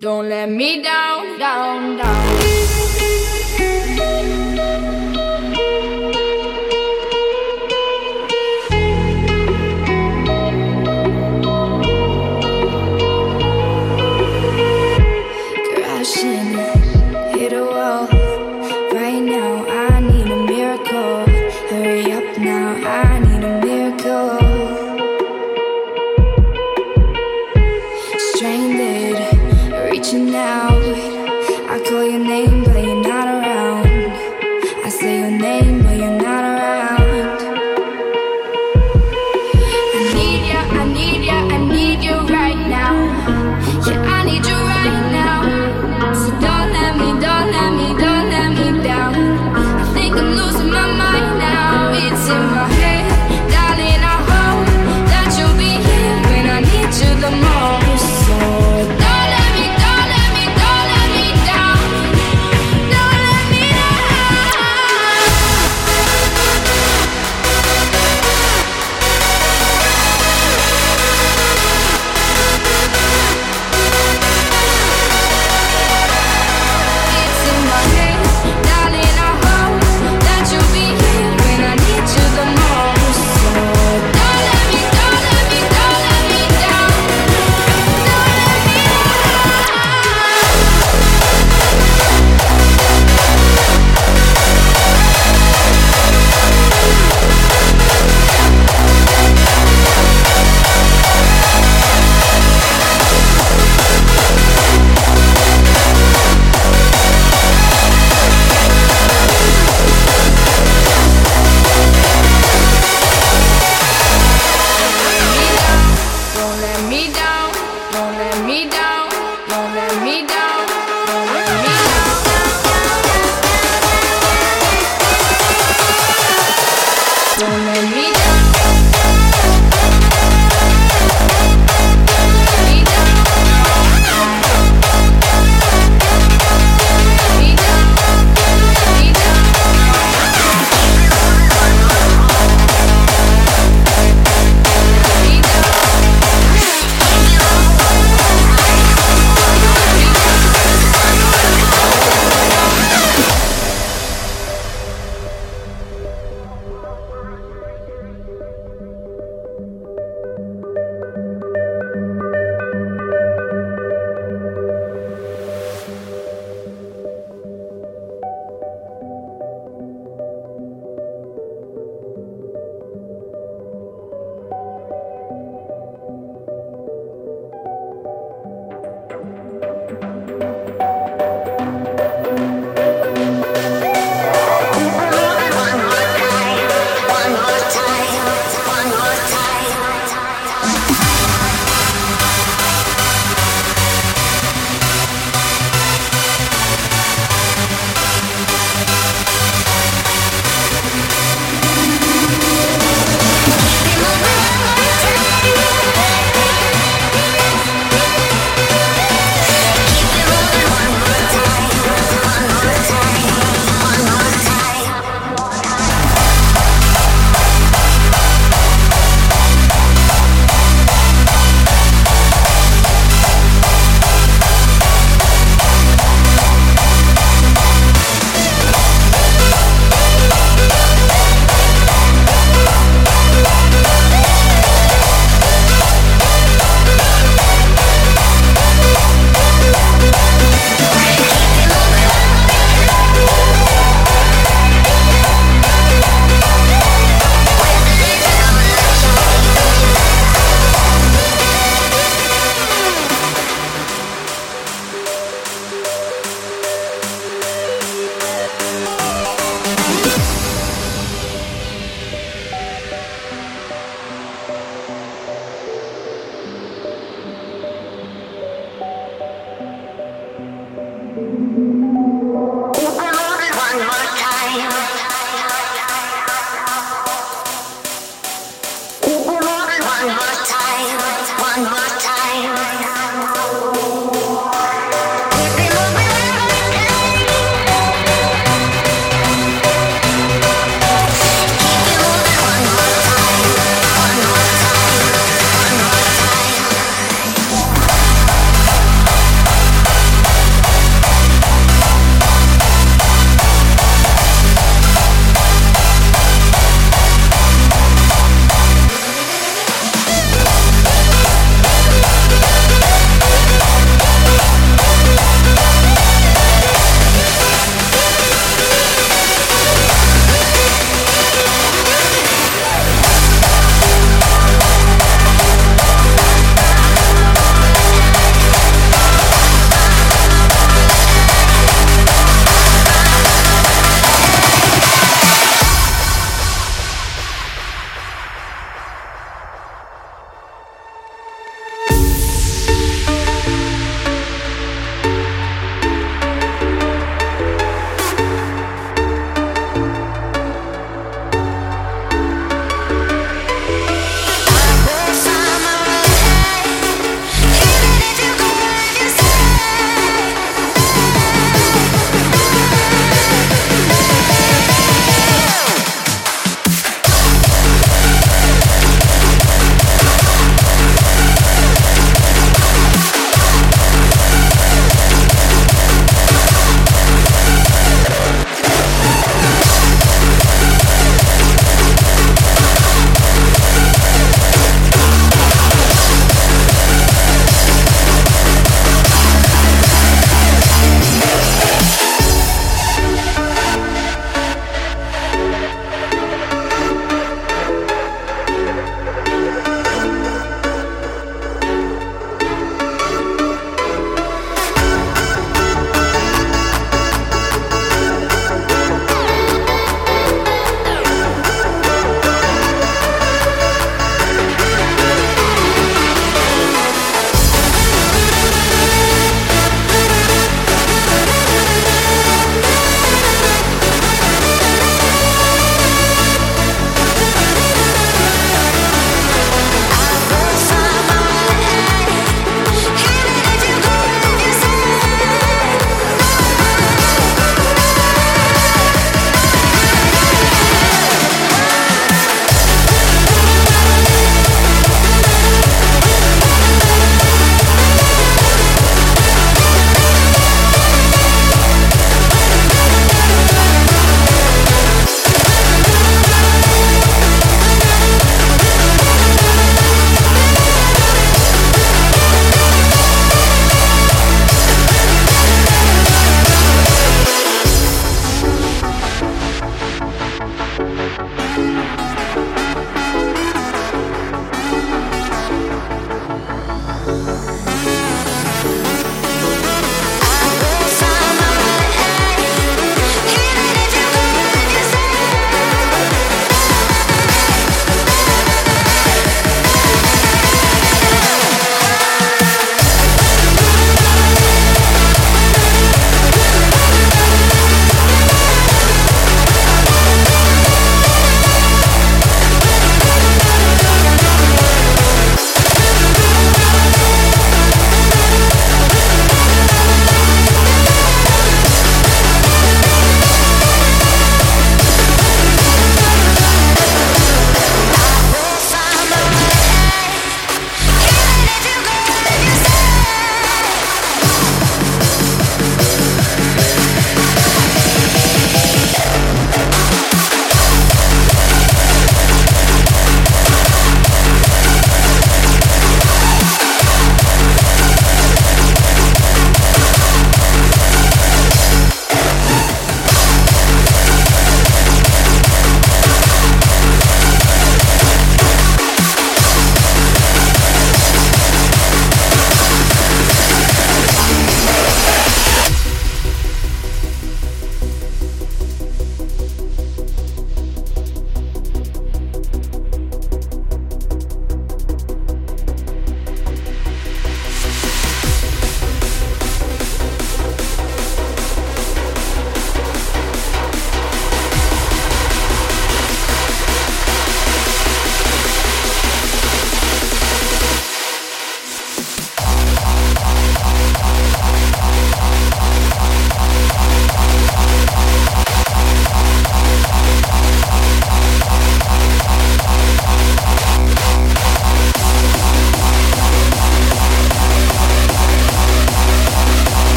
Don't let me down, down, down.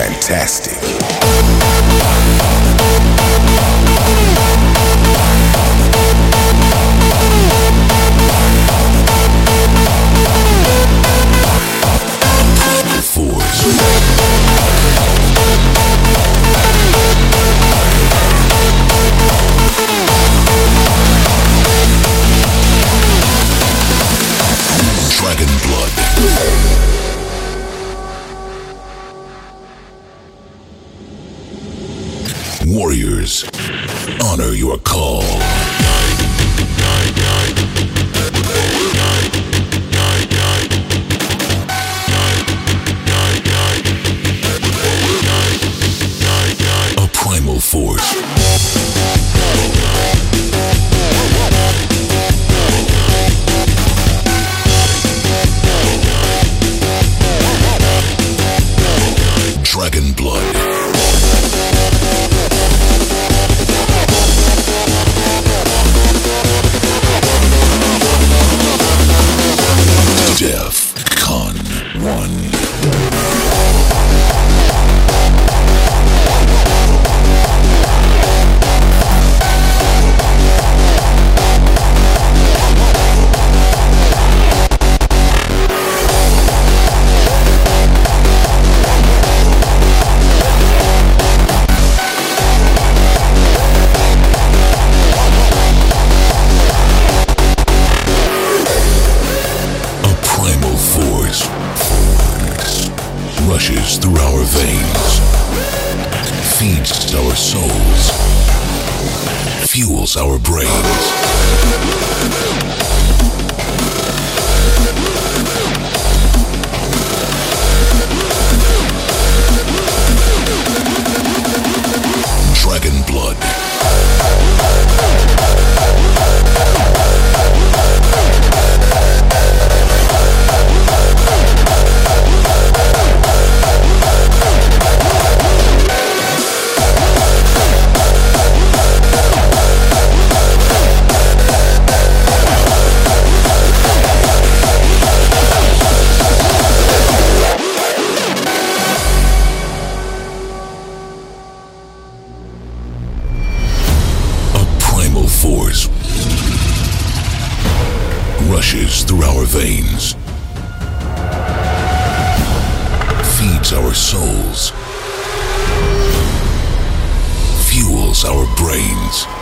Force. Brains.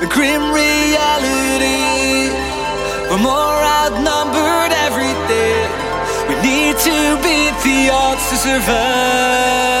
the grim reality. We're more outnumbered every day. We need to beat the odds to survive.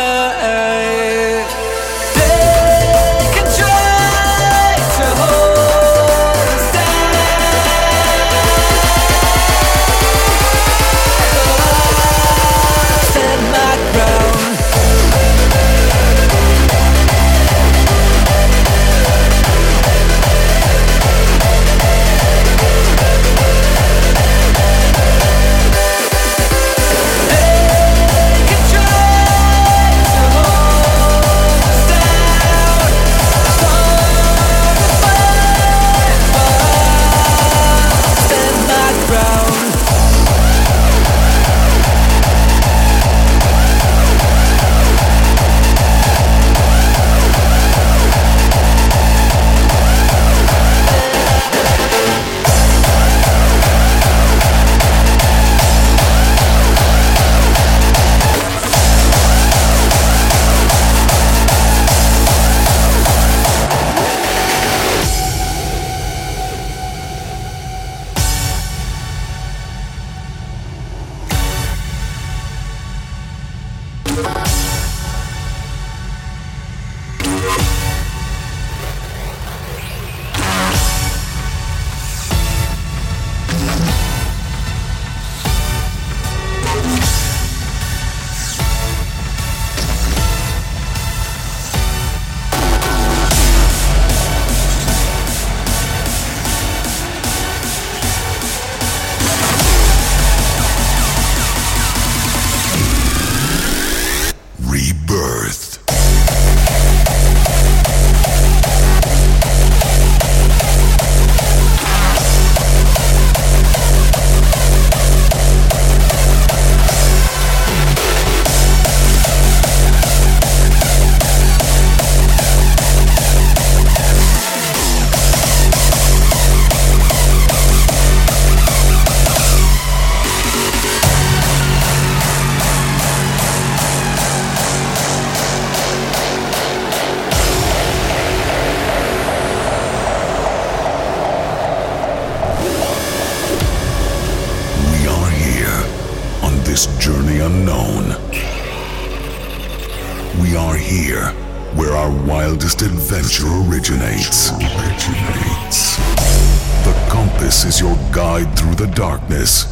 This is your guide through the darkness,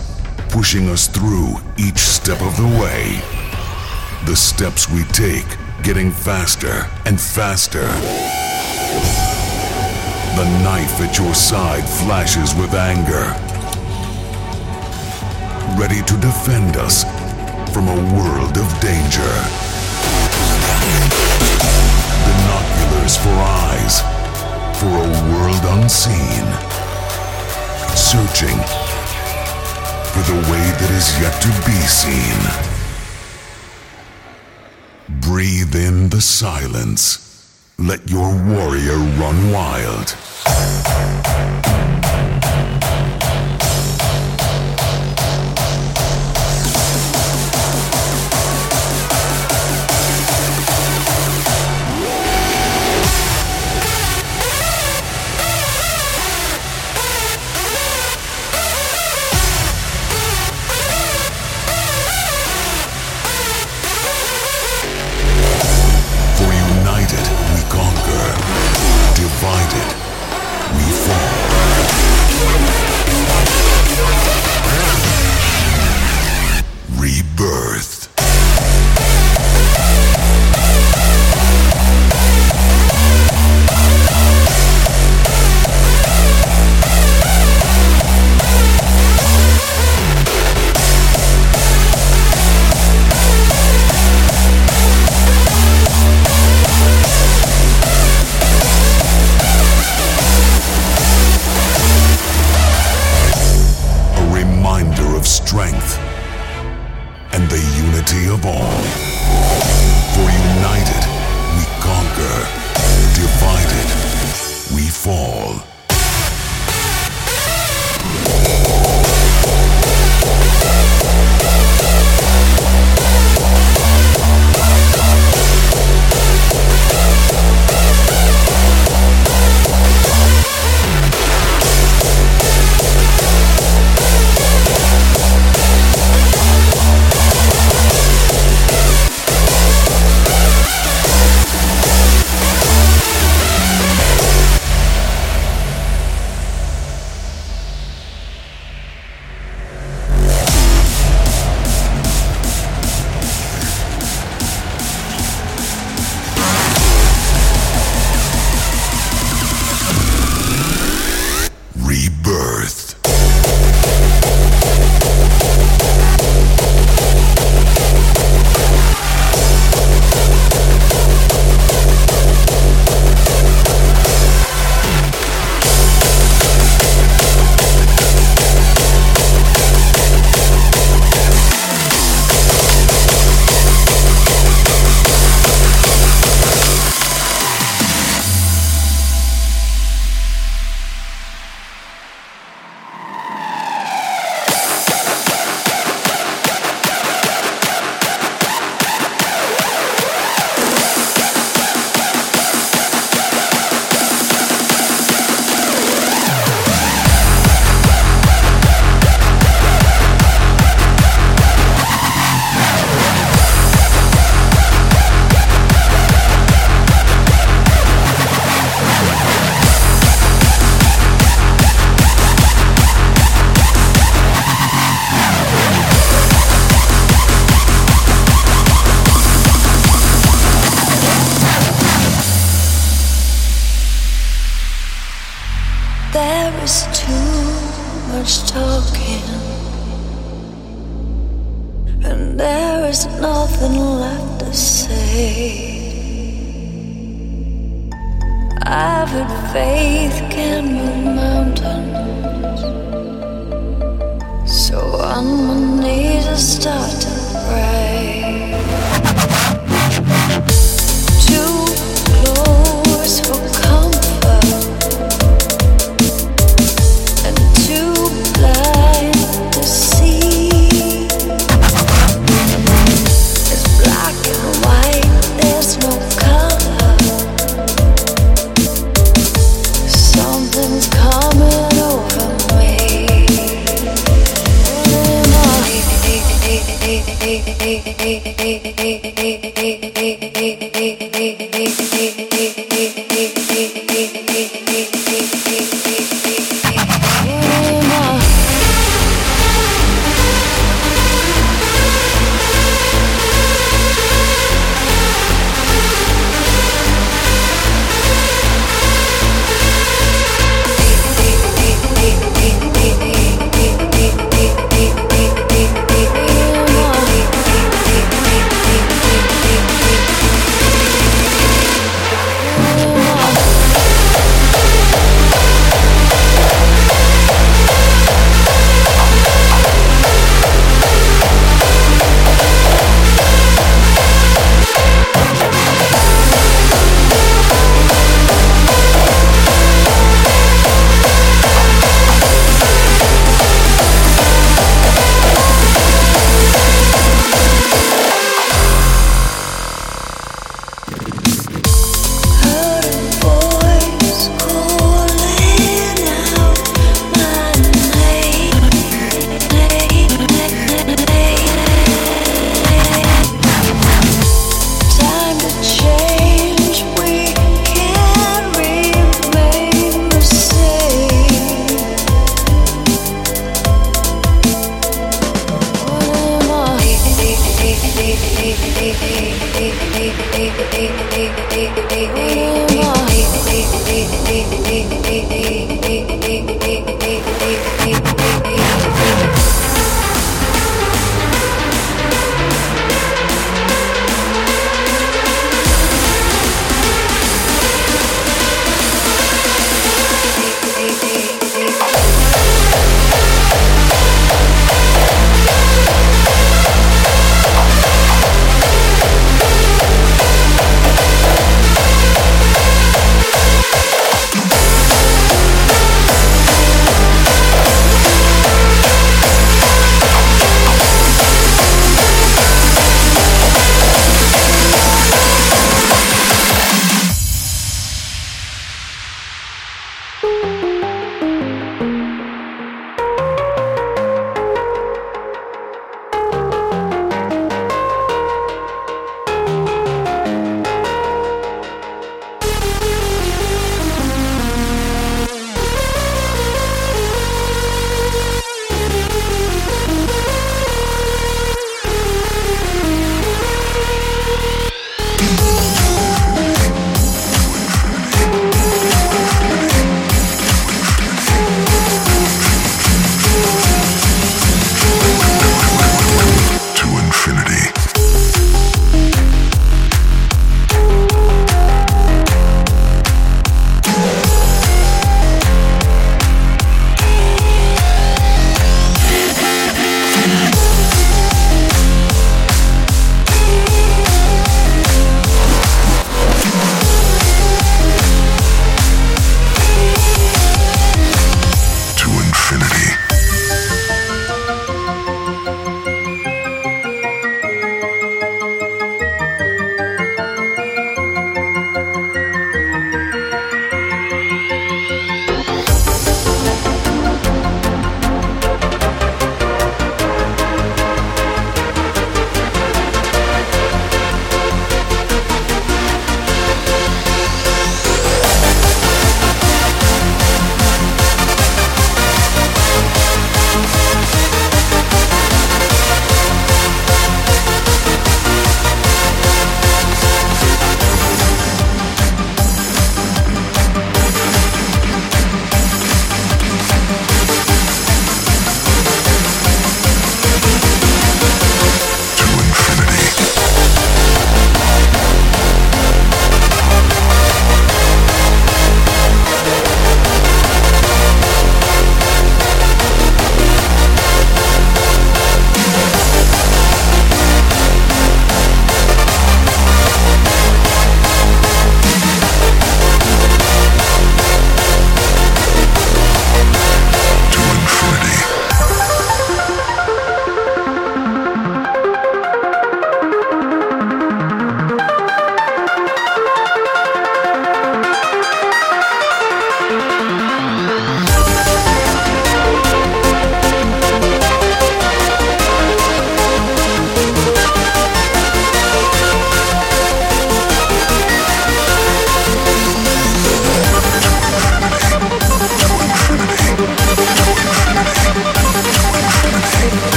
pushing us through each step of the way. The steps we take getting faster and faster. The knife at your side flashes with anger, ready to defend us from a world of danger. Binoculars for eyes, for a world unseen. Searching for the way that is yet to be seen. Breathe in the silence. Let your warrior run wild.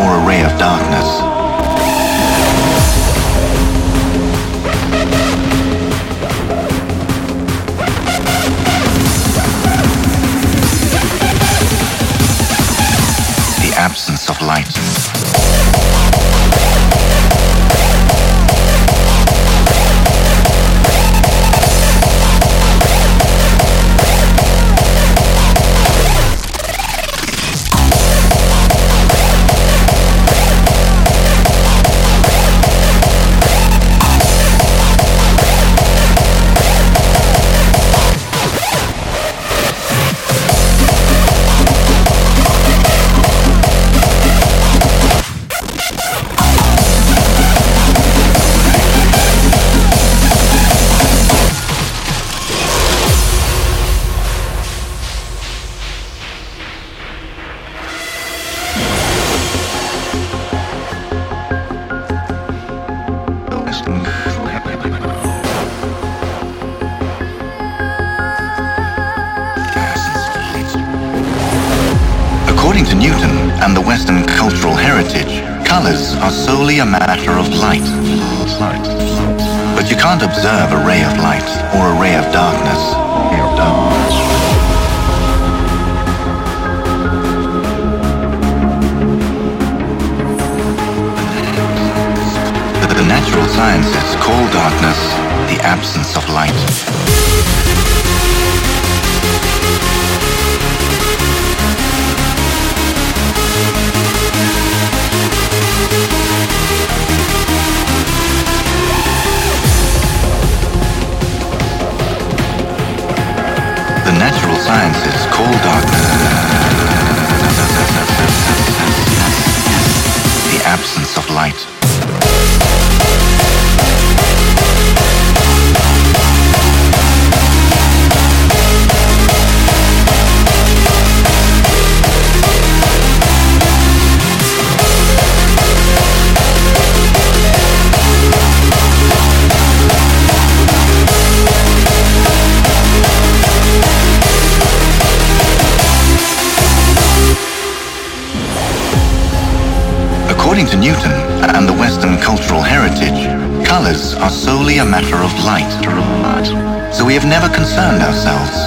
Or a ray of darkness. colors are solely a matter of light, so we have never concerned ourselves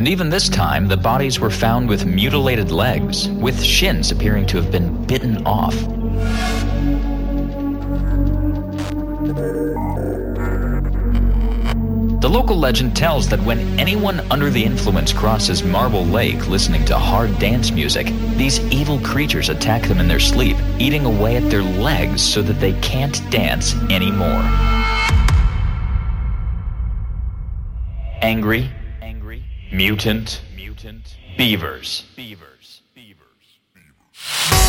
And even this time, the bodies were found with mutilated legs, with shins appearing to have been bitten off. The local legend tells that when anyone under the influence crosses Marble Lake listening to hard dance music, these evil creatures attack them in their sleep, eating away at their legs so that they can't dance anymore. Angry, mutant, mutant, beavers. beavers. Angry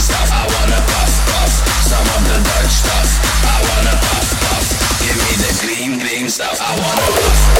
stuff. I wanna puff, puff, some of the Dutch stuff. I wanna puff, puff, give me the green, green stuff. I wanna puff.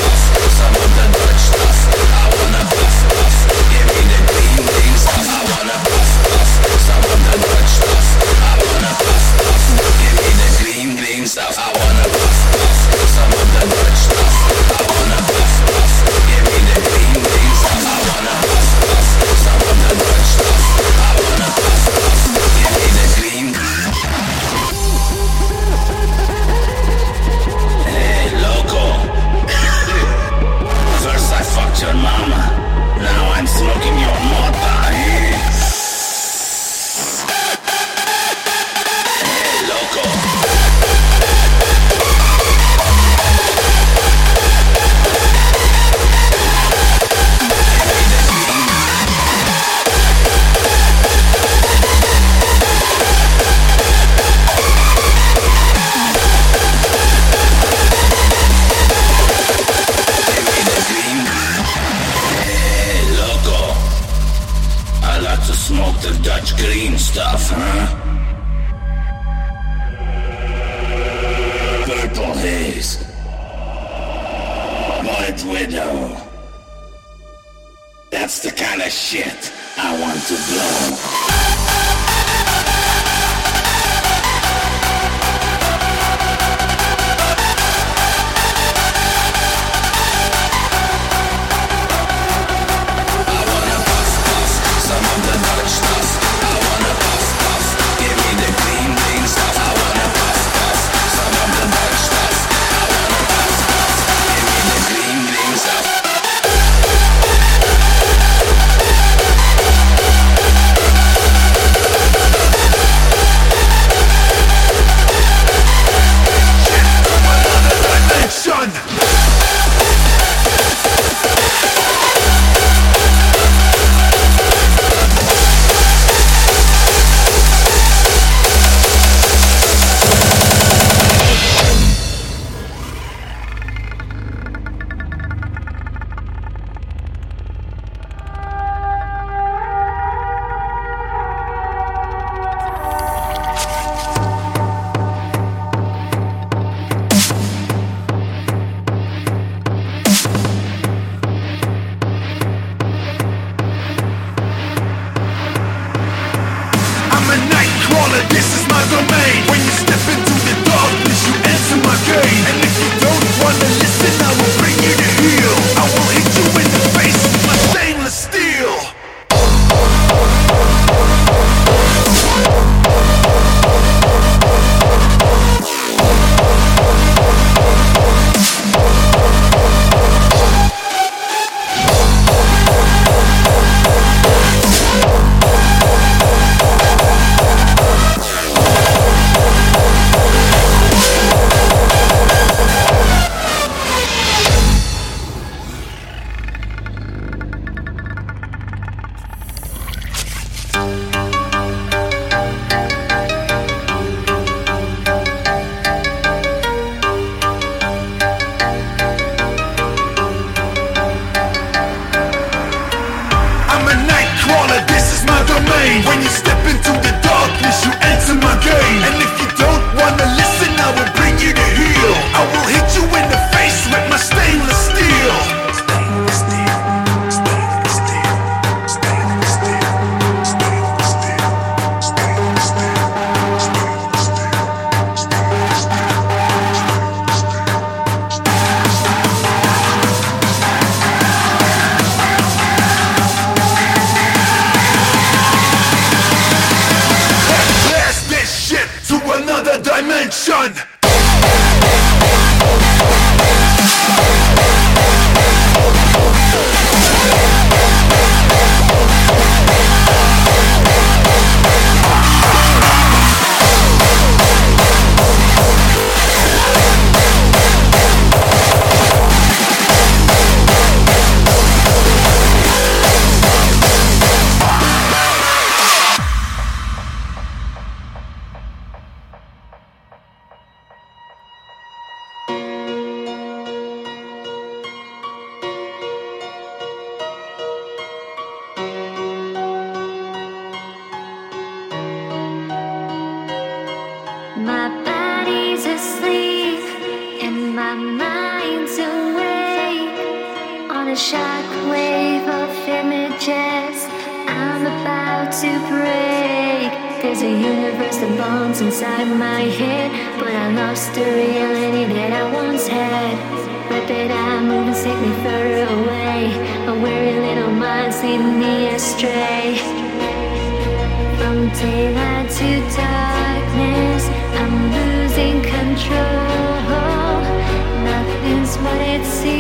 see